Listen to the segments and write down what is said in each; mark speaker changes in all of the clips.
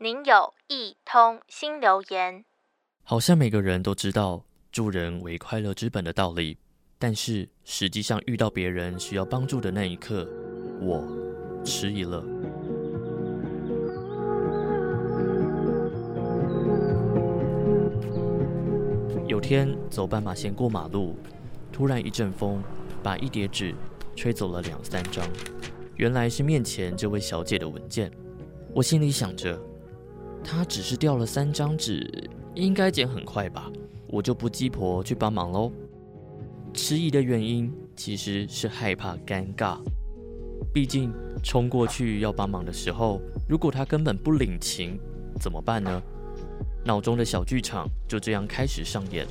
Speaker 1: 您有一通新留言。
Speaker 2: 好像每个人都知道助人为快乐之本的道理，但是实际上遇到别人需要帮助的那一刻，我迟疑了。有天走斑马线过马路，突然一阵风把一叠纸吹走了两三张，原来是面前这位小姐的文件。我心里想着，她只是掉了三张纸，应该捡很快吧，我就不鸡婆去帮忙喽。迟疑的原因其实是害怕尴尬，毕竟冲过去要帮忙的时候，如果她根本不领情，怎么办呢？脑中的小剧场就这样开始上演。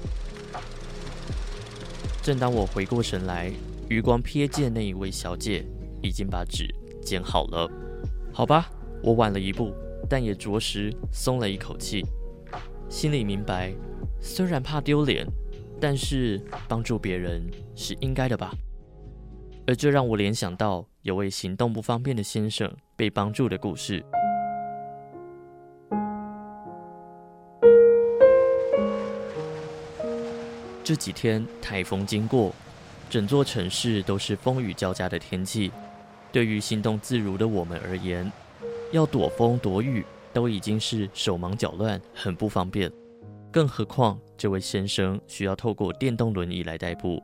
Speaker 2: 正当我回过神来，余光瞥见那一位小姐已经把纸剪好了。好吧，我晚了一步，但也着实松了一口气。心里明白，虽然怕丢脸，但是帮助别人是应该的吧。而这让我联想到有位行动不方便的先生被帮助的故事。这几天台风经过，整座城市都是风雨交加的天气。对于行动自如的我们而言，要躲风躲雨都已经是手忙脚乱，很不方便。更何况这位先生需要透过电动轮椅来代步，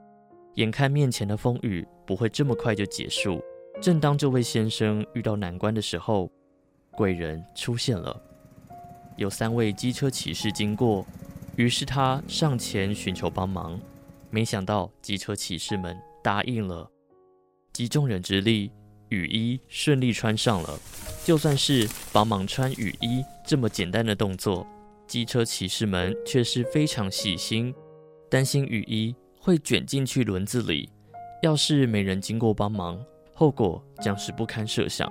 Speaker 2: 眼看面前的风雨不会这么快就结束。正当这位先生遇到难关的时候，贵人出现了，有三位机车骑士经过。于是他上前寻求帮忙，没想到机车骑士们答应了，集众人之力，雨衣顺利穿上了。就算是帮忙穿雨衣这么简单的动作，机车骑士们却是非常细心，担心雨衣会卷进去轮子里，要是没人经过帮忙，后果将是不堪设想。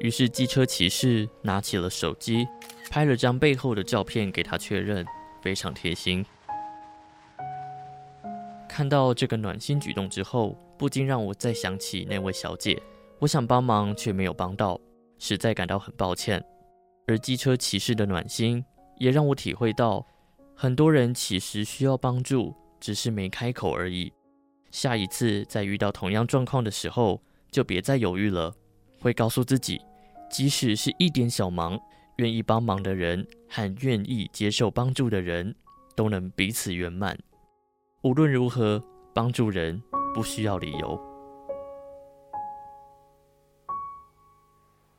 Speaker 2: 于是机车骑士拿起了手机，拍了张背后的照片给他确认，非常贴心。看到这个暖心举动之后，不禁让我再想起那位小姐，我想帮忙却没有帮到，实在感到很抱歉。而机车骑士的暖心也让我体会到，很多人其实需要帮助，只是没开口而已。下一次再遇到同样状况的时候，就别再犹豫了。会告诉自己，即使是一点小忙，愿意帮忙的人和愿意接受帮助的人，都能彼此圆满。无论如何，帮助人不需要理由。